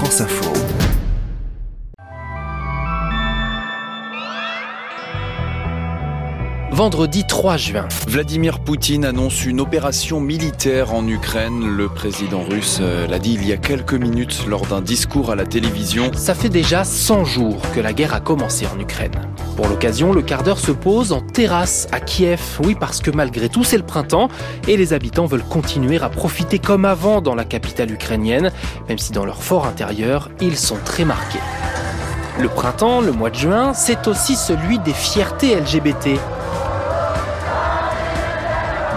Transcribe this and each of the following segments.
France Info. Vendredi 3 juin. Vladimir Poutine annonce une opération militaire en Ukraine. Le président russe euh, l'a dit il y a quelques minutes lors d'un discours à la télévision. Ça fait déjà 100 jours que la guerre a commencé en Ukraine. Pour l'occasion, le quart d'heure se pose en terrasse à Kiev. Oui, parce que malgré tout, c'est le printemps et les habitants veulent continuer à profiter comme avant dans la capitale ukrainienne, même si dans leur fort intérieur, ils sont très marqués. Le printemps, le mois de juin, c'est aussi celui des fiertés LGBT.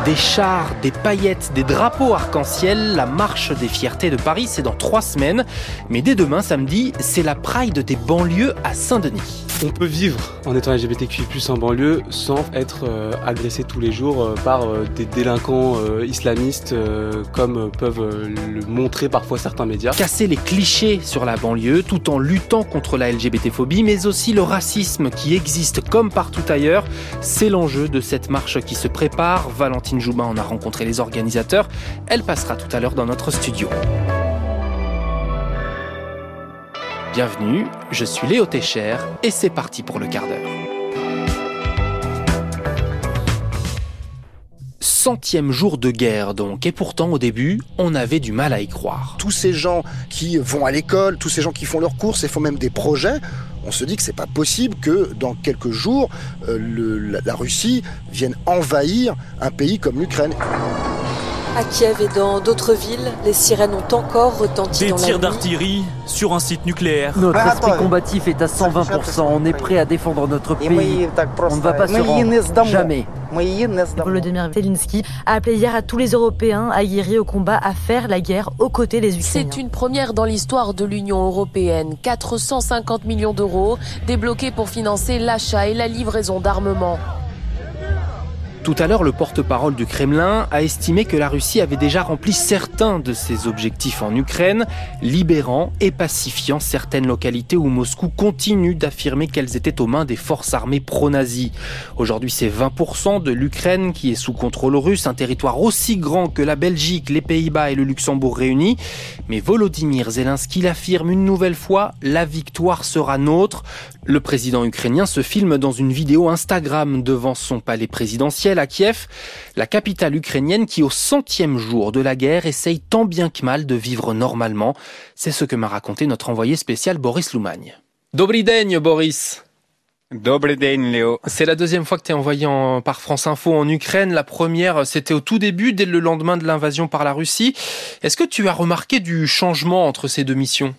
Des chars, des paillettes, des drapeaux arc-en-ciel, la marche des fiertés de Paris, c'est dans trois semaines. Mais dès demain, samedi, c'est la Pride des banlieues à Saint-Denis. On peut vivre en étant LGBTQI+, en banlieue sans être euh, agressé tous les jours euh, par euh, des délinquants islamistes comme peuvent le montrer parfois certains médias. Casser les clichés sur la banlieue tout en luttant contre la LGBT-phobie mais aussi le racisme qui existe comme partout ailleurs, c'est l'enjeu de cette marche qui se prépare. Valentine Joubin en a rencontré les organisateurs. Elle passera tout à l'heure dans notre studio. Bienvenue, je suis Léo Técher et c'est parti pour le quart d'heure. Centième jour de guerre donc, et pourtant au début, on avait du mal à y croire. Tous ces gens qui vont à l'école, tous ces gens qui font leurs courses et font même des projets, on se dit que c'est pas possible que dans quelques jours, euh, la Russie vienne envahir un pays comme l'Ukraine. À Kiev et dans d'autres villes, les sirènes ont encore retenti Des dans tirs d'artillerie sur un site nucléaire. Notre esprit combatif est à 120%. On est prêt à défendre notre pays. On ne va pas se rendre. Jamais. Volodymyr Zelensky a appelé hier à tous les Européens aguerris au combat à faire la guerre aux côtés des Ukrainiens. C'est une première dans l'histoire de l'Union européenne. 450 millions d'euros débloqués pour financer l'achat et la livraison d'armements. Tout à l'heure, le porte-parole du Kremlin a estimé que la Russie avait déjà rempli certains de ses objectifs en Ukraine, libérant et pacifiant certaines localités où Moscou continue d'affirmer qu'elles étaient aux mains des forces armées pro-nazis. Aujourd'hui, c'est 20% de l'Ukraine qui est sous contrôle russe, un territoire aussi grand que la Belgique, les Pays-Bas et le Luxembourg réunis. Mais Volodymyr Zelensky l'affirme une nouvelle fois, la victoire sera nôtre. Le président ukrainien se filme dans une vidéo Instagram devant son palais présidentiel à Kiev, la capitale ukrainienne qui au centième jour de la guerre essaye tant bien que mal de vivre normalement. C'est ce que m'a raconté notre envoyé spécial Boris Loumagne. Dobry den, Boris. Dobry den, Léo. C'est la deuxième fois que tu es envoyé en- par France Info en Ukraine. La première, c'était au tout début, dès le lendemain de l'invasion par la Russie. Est-ce que tu as remarqué du changement entre ces deux missions?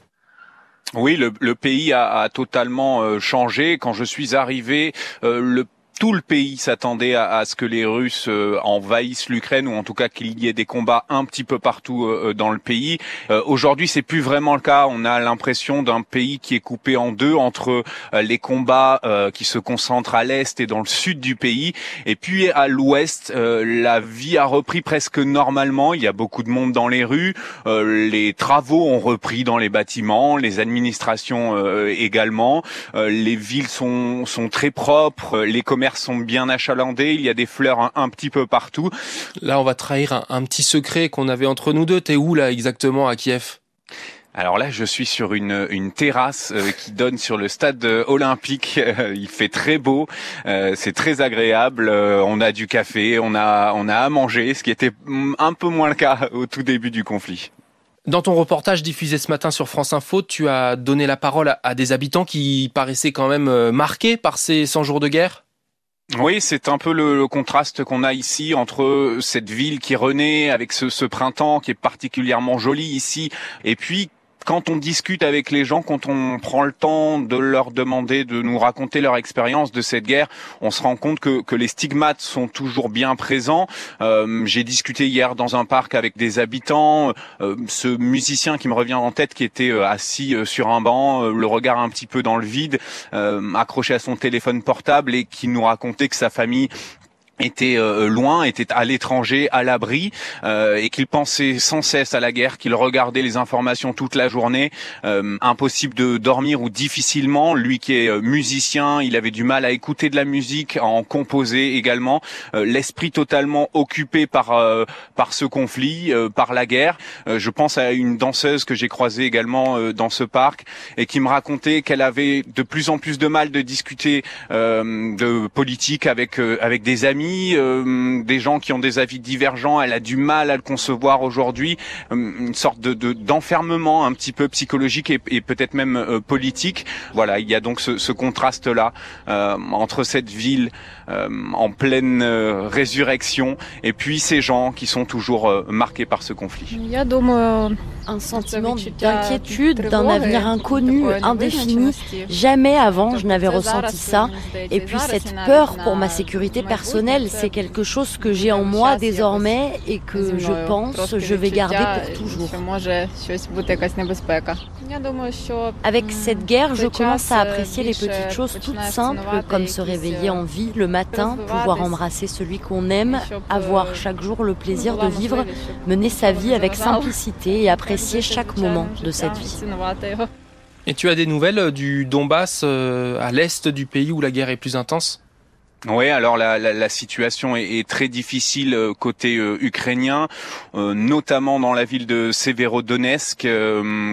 Oui, le, pays a, a totalement euh, changé. Quand je suis arrivé, euh, le tout le pays s'attendait à, ce que les Russes euh, envahissent l'Ukraine ou en tout cas qu'il y ait des combats un petit peu partout euh, dans le pays. Euh, Aujourd'hui, c'est plus vraiment le cas. On a l'impression d'un pays qui est coupé en deux entre euh, les combats euh, qui se concentrent à l'est et dans le sud du pays, et puis à l'ouest, euh, la vie a repris presque normalement. Il y a beaucoup de monde dans les rues. Euh, les travaux ont repris dans les bâtiments, les administrations euh, également. Euh, les villes sont, sont très propres, euh, les commerces sont bien achalandés, il y a des fleurs un, un petit peu partout. Là, on va trahir un, un petit secret qu'on avait entre nous deux. T'es où là exactement à Kiev? Alors là, je suis sur une, une terrasse euh, qui donne sur le stade euh, olympique. Euh, il fait très beau, c'est très agréable. On a du café, on a, on a à manger, ce qui était mm, un peu moins le cas au tout début du conflit. Dans ton reportage diffusé ce matin sur France Info, tu as donné la parole à, à des habitants qui paraissaient quand même marqués par ces 100 jours de guerre? Oui, c'est un peu le, contraste qu'on a ici entre cette ville qui renaît avec ce printemps qui est particulièrement joli ici, et puis quand on discute avec les gens, quand on prend le temps de leur demander de nous raconter leur expérience de cette guerre, on se rend compte que, que les stigmates sont toujours bien présents. Euh, J'ai discuté hier dans un parc avec des habitants, euh, ce musicien qui me revient en tête qui était euh, assis euh, sur un banc, euh, le regard un petit peu dans le vide, accroché à son téléphone portable et qui nous racontait que sa famille était euh, loin, était à l'étranger, à l'abri, euh, et qu'il pensait sans cesse à la guerre, qu'il regardait les informations toute la journée, euh, impossible de dormir ou difficilement. Lui qui est musicien, il avait du mal à écouter de la musique, à en composer également. L'esprit totalement occupé par par ce conflit, par la guerre. je pense à une danseuse que j'ai croisée également dans ce parc et qui me racontait qu'elle avait de plus en plus de mal de discuter de politique avec avec des amis euh, des gens qui ont des avis divergents. Elle a du mal à le concevoir aujourd'hui, euh, une sorte de d'enfermement un petit peu psychologique et, et peut-être même euh, politique. Voilà, il y a donc ce, ce contraste-là entre cette ville en pleine résurrection et puis ces gens qui sont toujours marqués par ce conflit. Un sentiment d'inquiétude, d'un avenir inconnu, indéfini. Jamais avant je n'avais ressenti ça. Et puis cette peur pour ma sécurité personnelle c'est quelque chose que j'ai en moi désormais et que je pense je vais garder pour toujours. Avec cette guerre, je commence à apprécier les petites choses toutes simples comme se réveiller en vie le matin, pouvoir embrasser celui qu'on aime, avoir chaque jour le plaisir de vivre, mener sa vie avec simplicité et apprécier chaque moment de cette vie. Et tu as des nouvelles du Donbass euh, à l'est du pays où la guerre est plus intense? Oui, alors la, la, la situation est, est, très difficile euh, côté euh, ukrainien, euh, notamment dans la ville de Severodonetsk,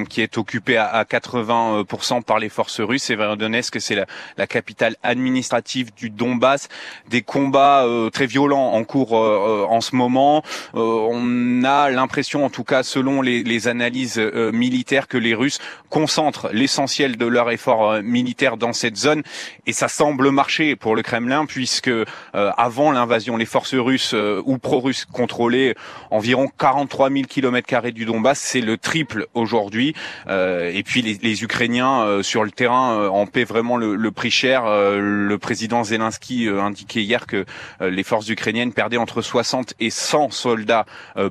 qui est occupée à, à 80% par les forces russes. Severodonetsk, c'est la, la, capitale administrative du Donbass. Des combats très violents en cours en ce moment. on a l'impression, en tout cas selon les, les analyses militaires, que les Russes concentrent l'essentiel de leur effort militaire dans cette zone, et ça semble marcher pour le Kremlin. Puisque euh, avant l'invasion, les forces russes euh, ou pro-russes contrôlaient environ 43 000 km du Donbass. C'est le triple aujourd'hui. Euh, et puis les, Ukrainiens sur le terrain en paient vraiment le, le prix cher. le président Zelensky indiquait hier que les forces ukrainiennes perdaient entre 60 et 100 soldats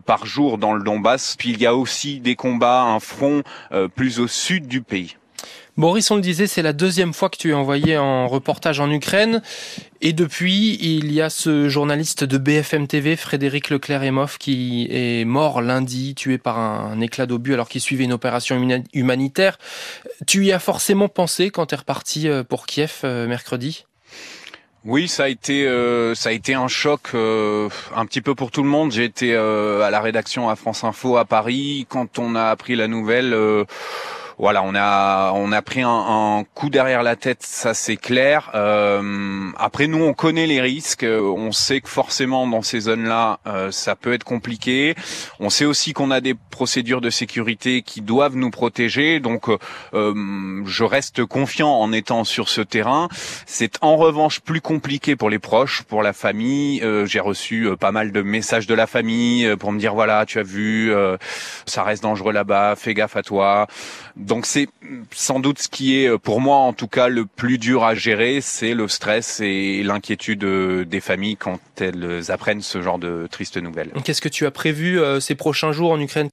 par jour dans le Donbass. Puis il y a aussi des combats, un front plus au sud du pays. Boris, on le disait, c'est la deuxième fois que tu es envoyé en reportage en Ukraine. Et depuis, il y a ce journaliste de BFM TV, Frédéric Leclerc-Emoff, qui est mort lundi, tué par un éclat d'obus alors qu'il suivait une opération humanitaire. Tu y as forcément pensé quand tu es reparti euh, pour Kiev euh, mercredi? Oui, ça a été euh, ça a été un choc un petit peu pour tout le monde. J'ai été à la rédaction à France Info à Paris quand on a appris la nouvelle voilà, on a on a pris un, un coup derrière la tête, ça c'est clair. Euh, après, nous on connaît les risques, on sait que forcément dans ces zones-là, euh, ça peut être compliqué. On sait aussi qu'on a des procédures de sécurité qui doivent nous protéger, donc euh, je reste confiant en étant sur ce terrain. C'est en revanche plus compliqué pour les proches, pour la famille. Euh, j'ai reçu euh, pas mal de messages de la famille euh, pour me dire voilà, tu as vu, ça reste dangereux là-bas, fais gaffe à toi. Donc c'est sans doute ce qui est, pour moi en tout cas, le plus dur à gérer, c'est le stress et l'inquiétude euh, des familles quand elles apprennent ce genre de tristes nouvelles. Qu'est-ce que tu as prévu euh, ces prochains jours en Ukraine?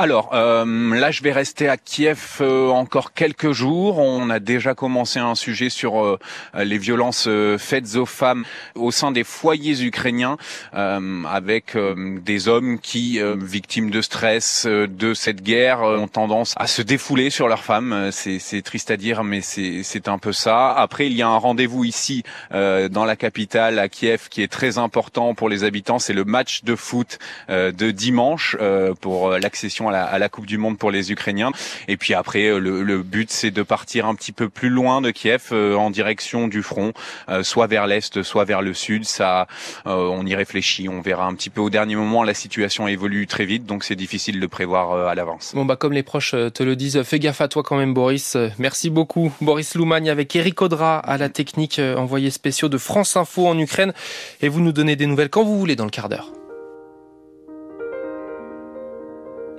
Alors euh, là, je vais rester à Kiev euh, encore quelques jours. On a déjà commencé un sujet sur euh, les violences faites aux femmes au sein des foyers ukrainiens, avec des hommes qui, victimes de stress, de cette guerre, ont tendance à se défouler sur leurs femmes. C'est triste à dire, mais c'est un peu ça. Après, il y a un rendez-vous ici dans la capitale, à Kiev, qui est très important pour les habitants. C'est le match de foot de dimanche pour l'accession à la, Coupe du Monde pour les Ukrainiens. Et puis après, euh, le, but, c'est de partir un petit peu plus loin de Kiev, euh, en direction du front, euh, soit vers l'est, soit vers le sud. Ça, on y réfléchit. On verra un petit peu au dernier moment. La situation évolue très vite, donc c'est difficile de prévoir à l'avance. Bon bah comme les proches te le disent, fais gaffe à toi quand même, Boris. Merci beaucoup, Boris Loumagne, avec Eric Audra à la technique, envoyé spéciaux de France Info en Ukraine. Et vous nous donnez des nouvelles quand vous voulez dans le quart d'heure.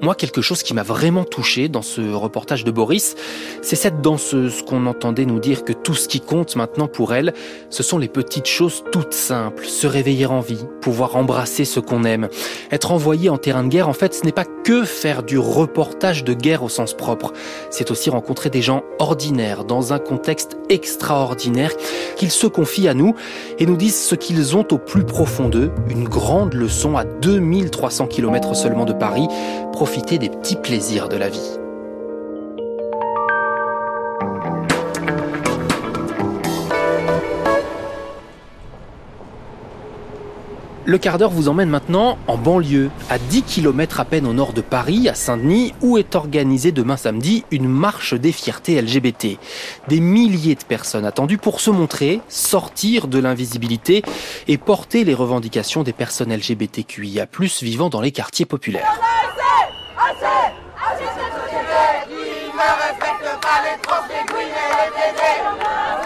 Moi, quelque chose qui m'a vraiment touché dans ce reportage de Boris, c'est cette danseuse qu'on entendait nous dire que tout ce qui compte maintenant pour elle, ce sont les petites choses toutes simples. Se réveiller en vie, pouvoir embrasser ce qu'on aime. Être envoyé en terrain de guerre, en fait, ce n'est pas que faire du reportage de guerre au sens propre. C'est aussi rencontrer des gens ordinaires dans un contexte extraordinaire qu'ils se confient à nous et nous disent ce qu'ils ont au plus profond d'eux. Une grande leçon à 2300 km seulement de Paris des petits plaisirs de la vie. Le quart d'heure vous emmène maintenant en banlieue, à 10 km à peine au nord de Paris, à Saint-Denis, où est organisée demain samedi une marche des fiertés LGBT. Des milliers de personnes attendues pour se montrer, sortir de l'invisibilité et porter les revendications des personnes LGBTQIA+, vivant dans les quartiers populaires. ne respecte pas les trans, les queens et les PD.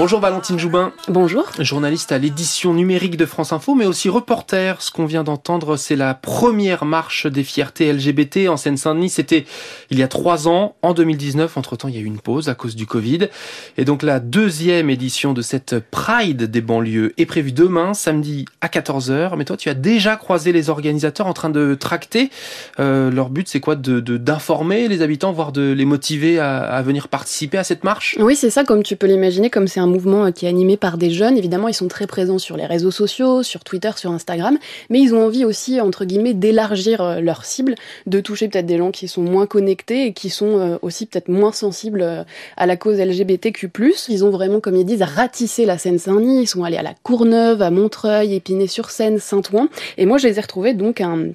Bonjour Valentine Joubin. Bonjour. Journaliste à l'édition numérique de France Info, mais aussi reporter. Ce qu'on vient d'entendre, c'est la première marche des fiertés LGBT en Seine-Saint-Denis. C'était il y a trois ans, en 2019. Entre-temps, il y a eu une pause à cause du Covid. Et donc la deuxième édition de cette Pride des banlieues est prévue demain, samedi à 14h. Mais toi, tu as déjà croisé les organisateurs en train de tracter. Euh, leur but, c'est quoi? De d'informer les habitants, voire de les motiver à, à venir participer à cette marche? Oui, c'est ça, comme tu peux l'imaginer, comme c'est un mouvement euh, qui est animé par des jeunes. Évidemment, ils sont très présents sur les réseaux sociaux, sur Twitter, sur Instagram, mais ils ont envie aussi, entre guillemets, d'élargir euh, leur cible, de toucher peut-être des gens qui sont moins connectés et qui sont euh, aussi peut-être moins sensibles à la cause LGBTQ+. Ils ont vraiment, comme ils disent, ratissé la Seine-Saint-Denis. Ils sont allés à la Courneuve, à Montreuil, Épinay-sur-Seine, Saint-Ouen. Et moi, je les ai retrouvés donc un,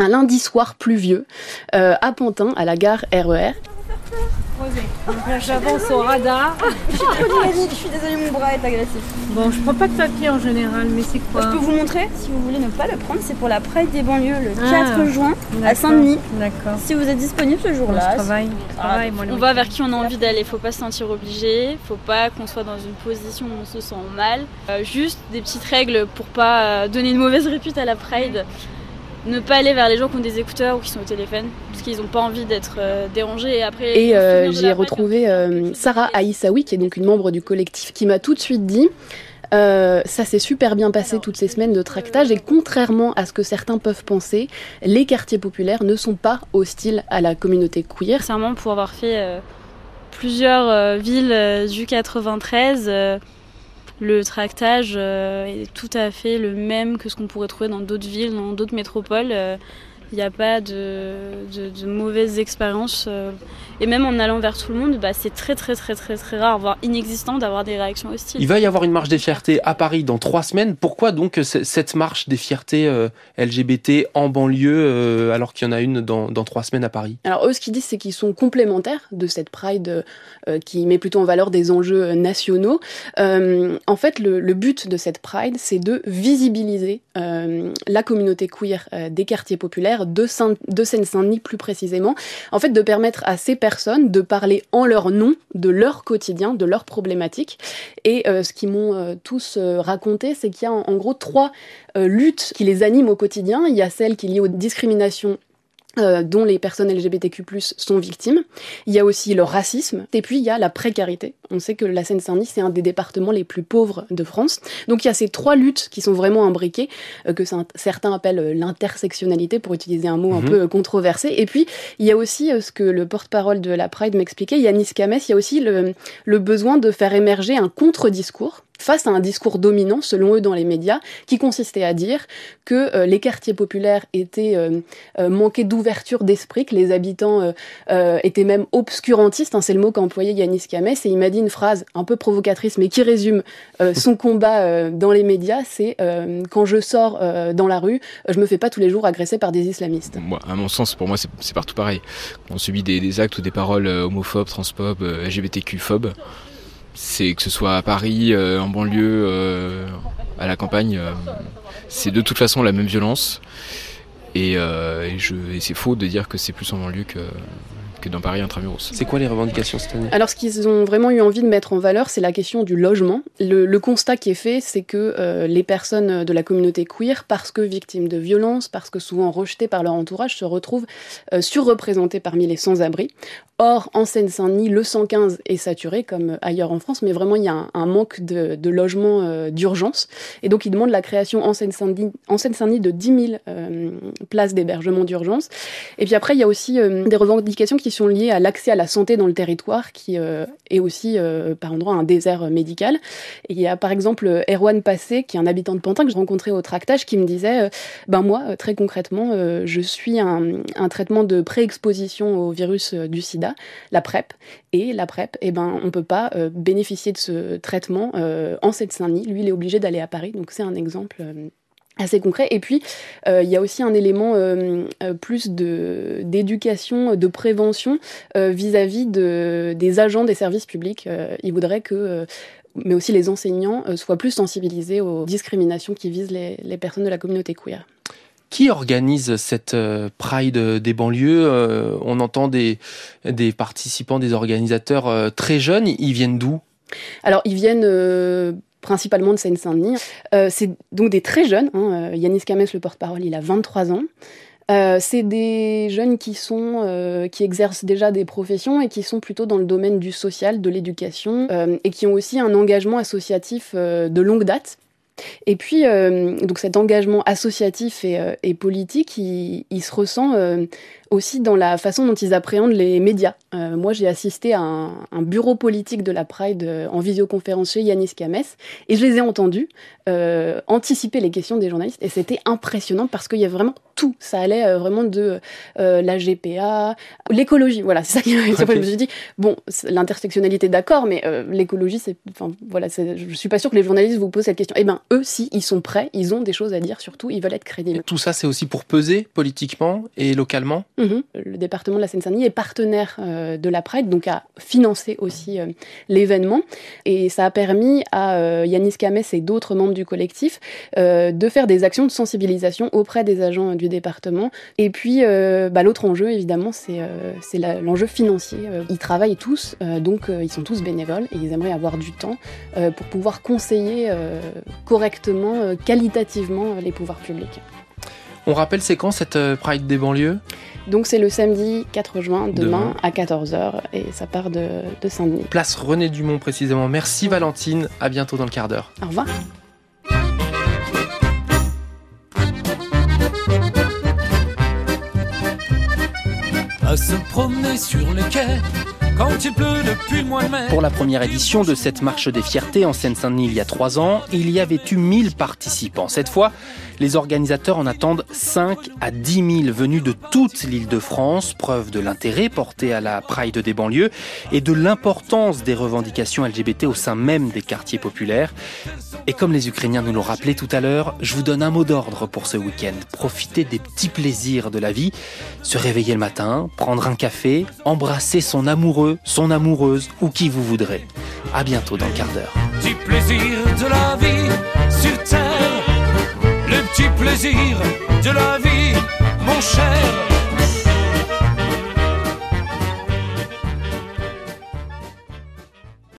un lundi soir pluvieux euh, à Pantin, à la gare RER. J'avance au radar. Je suis trop dynamique, je suis désolée, mon bras est agressif. Bon, je prends pas de papier en général, mais c'est quoi Je peux vous montrer si vous voulez ne pas le prendre. C'est pour la Pride des banlieues le 4 ah, juin à Saint-Denis. D'accord. Si vous êtes disponible ce jour-là. Je travaille. Ah, on va vers qui on a envie d'aller. Faut pas se sentir obligé. Faut pas qu'on soit dans une position où on se sent mal. Euh, juste des petites règles pour pas euh, donner une mauvaise répute à la Pride ne pas aller vers les gens qui ont des écouteurs ou qui sont au téléphone parce qu'ils n'ont pas envie d'être euh, dérangés et après et euh, j'ai retrouvé euh, Sarah Aïssaoui qui est donc une membre du collectif qui m'a tout de suite dit ça s'est super bien passé toutes ces semaines de tractage et contrairement à ce que certains peuvent penser, les quartiers populaires ne sont pas hostiles à la communauté queer. Sincèrement, pour avoir fait plusieurs villes du 93, le tractage euh, est tout à fait le même que ce qu'on pourrait trouver dans d'autres villes, dans d'autres métropoles. Euh, il n'y a pas de, de, mauvaises expériences. Euh, et même en allant vers tout le monde, bah, c'est très très très très très rare, voire inexistant, d'avoir des réactions hostiles. Il va y avoir une marche des fiertés à Paris dans trois semaines. Pourquoi donc cette marche des fiertés LGBT en banlieue alors qu'il y en a une dans, dans, trois semaines à Paris? Alors eux, ce qu'ils disent, c'est qu'ils sont complémentaires de cette Pride qui met plutôt en valeur des enjeux nationaux. en fait, le, le, but de cette Pride, c'est de visibiliser la communauté queer des quartiers populaires de, Seine-Saint-Denis plus précisément, en fait de permettre à ces personnes de parler en leur nom, de leur quotidien, de leurs problématiques. Et euh, ce qu'ils m'ont euh, tous euh, raconté, c'est qu'il y a en, en gros trois luttes qui les animent au quotidien. Il y a celle qui est liée aux discriminations euh, dont les personnes LGBTQ+ sont victimes. Il y a aussi le racisme et puis il y a la précarité. On sait que la Seine-Saint-Denis c'est un des départements les plus pauvres de France. Donc il y a ces trois luttes qui sont vraiment imbriquées euh, que certains appellent euh, l'intersectionnalité pour utiliser un mot un mhm. peu controversé. Et puis il y a aussi ce que le porte-parole de la Pride m'expliquait, Yanis Kames, il y a aussi le, le besoin de faire émerger un contre-discours face à un discours dominant, selon eux, dans les médias, qui consistait à dire que euh, les quartiers populaires étaient euh, euh, manqués d'ouverture d'esprit, que les habitants étaient même obscurantistes, hein, c'est le mot qu'a employé Yanis Kamès, et il m'a dit une phrase un peu provocatrice, mais qui résume son combat dans les médias, c'est quand je sors dans la rue, je me fais pas tous les jours agresser par des islamistes. À mon sens, pour moi, c'est partout pareil. On subit des, des actes ou des paroles homophobes, transphobes, LGBTQ-phobes c'est que ce soit à Paris, en banlieue, à la campagne, c'est de toute façon la même violence. Et, et c'est faux de dire que c'est plus en banlieue que, que dans Paris intramuros. C'est quoi les revendications cette année? Alors ce qu'ils ont vraiment eu envie de mettre en valeur, c'est la question du logement. Le, constat qui est fait, c'est que euh, les personnes de la communauté queer, parce que victimes de violences, parce que souvent rejetées par leur entourage, se retrouvent euh, surreprésentées parmi les sans-abri. Or, en Seine-Saint-Denis, le 115 est saturé, comme ailleurs en France, mais vraiment, il y a un, manque de, logements euh, d'urgence. Et donc, ils demandent la création en Seine-Saint-Denis Seine de 10 000 places d'hébergement d'urgence. Et puis après, il y a aussi des revendications qui sont liées à l'accès à la santé dans le territoire, qui euh, est aussi euh, par endroit un désert euh, médical. Et il y a par exemple Erwan Passé, qui est un habitant de Pantin que j'ai rencontré au tractage, qui me disait Ben moi, très concrètement, je suis un, traitement de pré-exposition au virus du sida, la PrEP. Et la PrEP, eh ben, on ne peut pas bénéficier de ce traitement en Seine-Saint-Denis. Lui, il est obligé d'aller à Paris. Donc c'est un exemple assez concret. Et puis, euh, il y a aussi un élément euh, euh, plus d'éducation, de prévention vis-à-vis de, des agents des services publics. il voudrait que mais aussi les enseignants soient plus sensibilisés aux discriminations qui visent les, les personnes de la communauté queer. Qui organise cette Pride des banlieues On entend des, des participants, des organisateurs très jeunes. Ils viennent d'où? Alors, ils viennent principalement de Seine-Saint-Denis. Euh, c'est donc des très jeunes. Hein. Euh, Yanis Kames, le porte-parole, il a 23 ans. Euh, c'est des jeunes qui sont qui exercent déjà des professions et qui sont plutôt dans le domaine du social, de l'éducation et qui ont aussi un engagement associatif de longue date. Et puis donc cet engagement associatif et, politique, il, il, se ressent aussi dans la façon dont ils appréhendent les médias. Euh, moi, j'ai assisté à un, bureau politique de la Pride euh, en visioconférence chez Yanis Kames et je les ai entendus euh, anticiper les questions des journalistes et c'était impressionnant parce qu'il y a vraiment tout. Ça allait vraiment de la GPA, l'écologie. Voilà, c'est ça qui m'a okay. Je me suis dit, bon, l'intersectionnalité, d'accord, mais l'écologie, c'est. Enfin, voilà, je suis pas sûre que les journalistes vous posent cette question. Eh bien, eux, si, ils sont prêts, ils ont des choses à dire, surtout, ils veulent être crédibles. tout ça, c'est aussi pour peser politiquement et localement? Mhm. Le département de la Seine-Saint-Denis est partenaire euh, de la Pride, donc a financé aussi euh, l'événement. Et ça a permis à euh, Yanis Kames et d'autres membres du collectif de faire des actions de sensibilisation auprès des agents du département. Et puis, bah, l'autre enjeu, évidemment, c'est l'enjeu financier. Ils travaillent tous, donc ils sont tous bénévoles et ils aimeraient avoir du temps pour pouvoir conseiller correctement, qualitativement les pouvoirs publics. On rappelle, c'est quand cette Pride des banlieues? Donc c'est le samedi 4 juin, demain, à 14h, et ça part de, Saint-Denis. Place René Dumont précisément. Merci Valentine, à bientôt dans le quart d'heure. Au revoir. À se promener sur les quais Pour la première édition de cette marche des fiertés en Seine-Saint-Denis il y a trois ans, il y avait eu 1000 participants. Cette fois, les organisateurs en attendent 5 à 10 000 venus de toute l'île de France, preuve de l'intérêt porté à la Pride des banlieues et de l'importance des revendications LGBT au sein même des quartiers populaires. Et comme les Ukrainiens nous l'ont rappelé tout à l'heure, je vous donne un mot d'ordre pour ce week-end. Profitez des petits plaisirs de la vie, se réveiller le matin, prendre un café, embrasser son amoureux, son amoureuse ou qui vous voudrez. À bientôt dans le quart d'heure. plaisir de la vie terre petit plaisir de la vie.